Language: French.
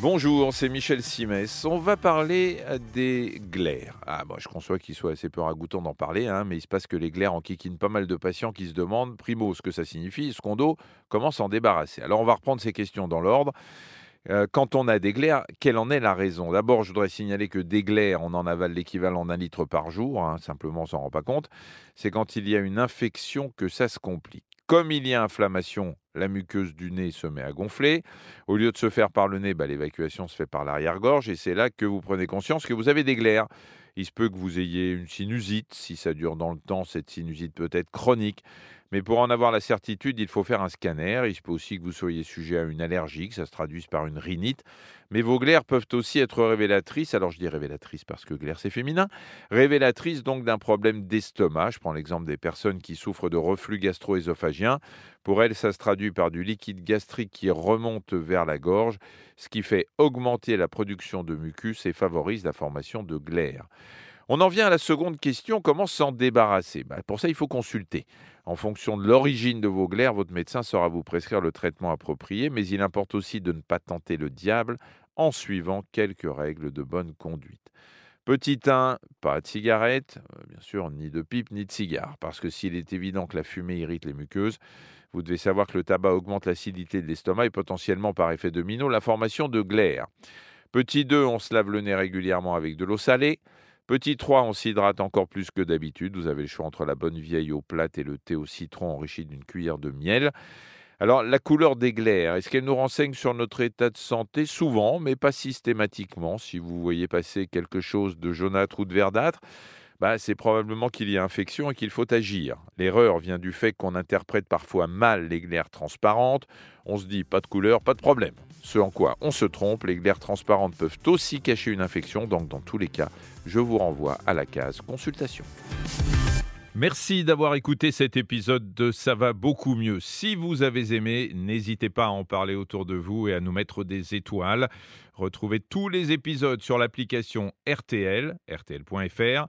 Bonjour, c'est Michel Simès. On va parler des glaires. Ah, moi, je conçois qu'il soit assez peu ragoûtant d'en parler, hein, mais il se passe que les glaires enquiquinent pas mal de patients qui se demandent, primo, ce que ça signifie, secondo, comment s'en débarrasser. Alors, on va reprendre ces questions dans l'ordre. Euh, quand on a des glaires, quelle en est la raison? D'abord, je voudrais signaler que des glaires, on en avale l'équivalent d'un litre par jour, hein, simplement on s'en rend pas compte. C'est quand il y a une infection que ça se complique. Comme il y a inflammation, la muqueuse du nez se met à gonfler. Au lieu de se faire par le nez, bah, l'évacuation se fait par l'arrière-gorge et c'est là que vous prenez conscience que vous avez des glaires. Il se peut que vous ayez une sinusite. Si ça dure dans le temps, cette sinusite peut être chronique. Mais pour en avoir la certitude, il faut faire un scanner. Il se peut aussi que vous soyez sujet à une allergie, que ça se traduise par une rhinite. Mais vos glaires peuvent aussi être révélatrices. Alors je dis révélatrices parce que glaire c'est féminin. Révélatrices donc d'un problème d'estomac. Je prends l'exemple des personnes qui souffrent de reflux gastro-œsophagien. Pour elles, ça se traduit par du liquide gastrique qui remonte vers la gorge, ce qui fait augmenter la production de mucus et favorise la formation de glaires. On en vient à la seconde question, comment s'en débarrasser? Bah, Pour ça, il faut consulter. En fonction de l'origine de vos glaires, votre médecin saura vous prescrire le traitement approprié, mais il importe aussi de ne pas tenter le diable en suivant quelques règles de bonne conduite. Petit 1, pas de cigarette, euh, bien sûr, ni de pipe, ni de cigare, parce que s'il est évident que la fumée irrite les muqueuses, vous devez savoir que le tabac augmente l'acidité de l'estomac et potentiellement par effet domino la formation de glaires. Petit 2, on se lave le nez régulièrement avec de l'eau salée. Petit 3, on s'hydrate encore plus que d'habitude. Vous avez le choix entre la bonne vieille eau plate et le thé au citron enrichi d'une cuillère de miel. Alors, la couleur des glaires, est-ce qu'elle nous renseigne sur notre état de santé? Souvent, mais pas systématiquement. Si vous voyez passer quelque chose de jaunâtre ou de verdâtre, bah, c'est probablement qu'il y a infection et qu'il faut agir. L'erreur vient du fait qu'on interprète parfois mal les glaires transparentes. On se dit pas de couleur, pas de problème. Ce en quoi on se trompe, les glaires transparentes peuvent aussi cacher une infection, donc dans tous les cas, je vous renvoie à la case consultation. Merci d'avoir écouté cet épisode de Ça va beaucoup mieux. Si vous avez aimé, n'hésitez pas à en parler autour de vous et à nous mettre des étoiles. Retrouvez tous les épisodes sur l'application RTL, rtl.fr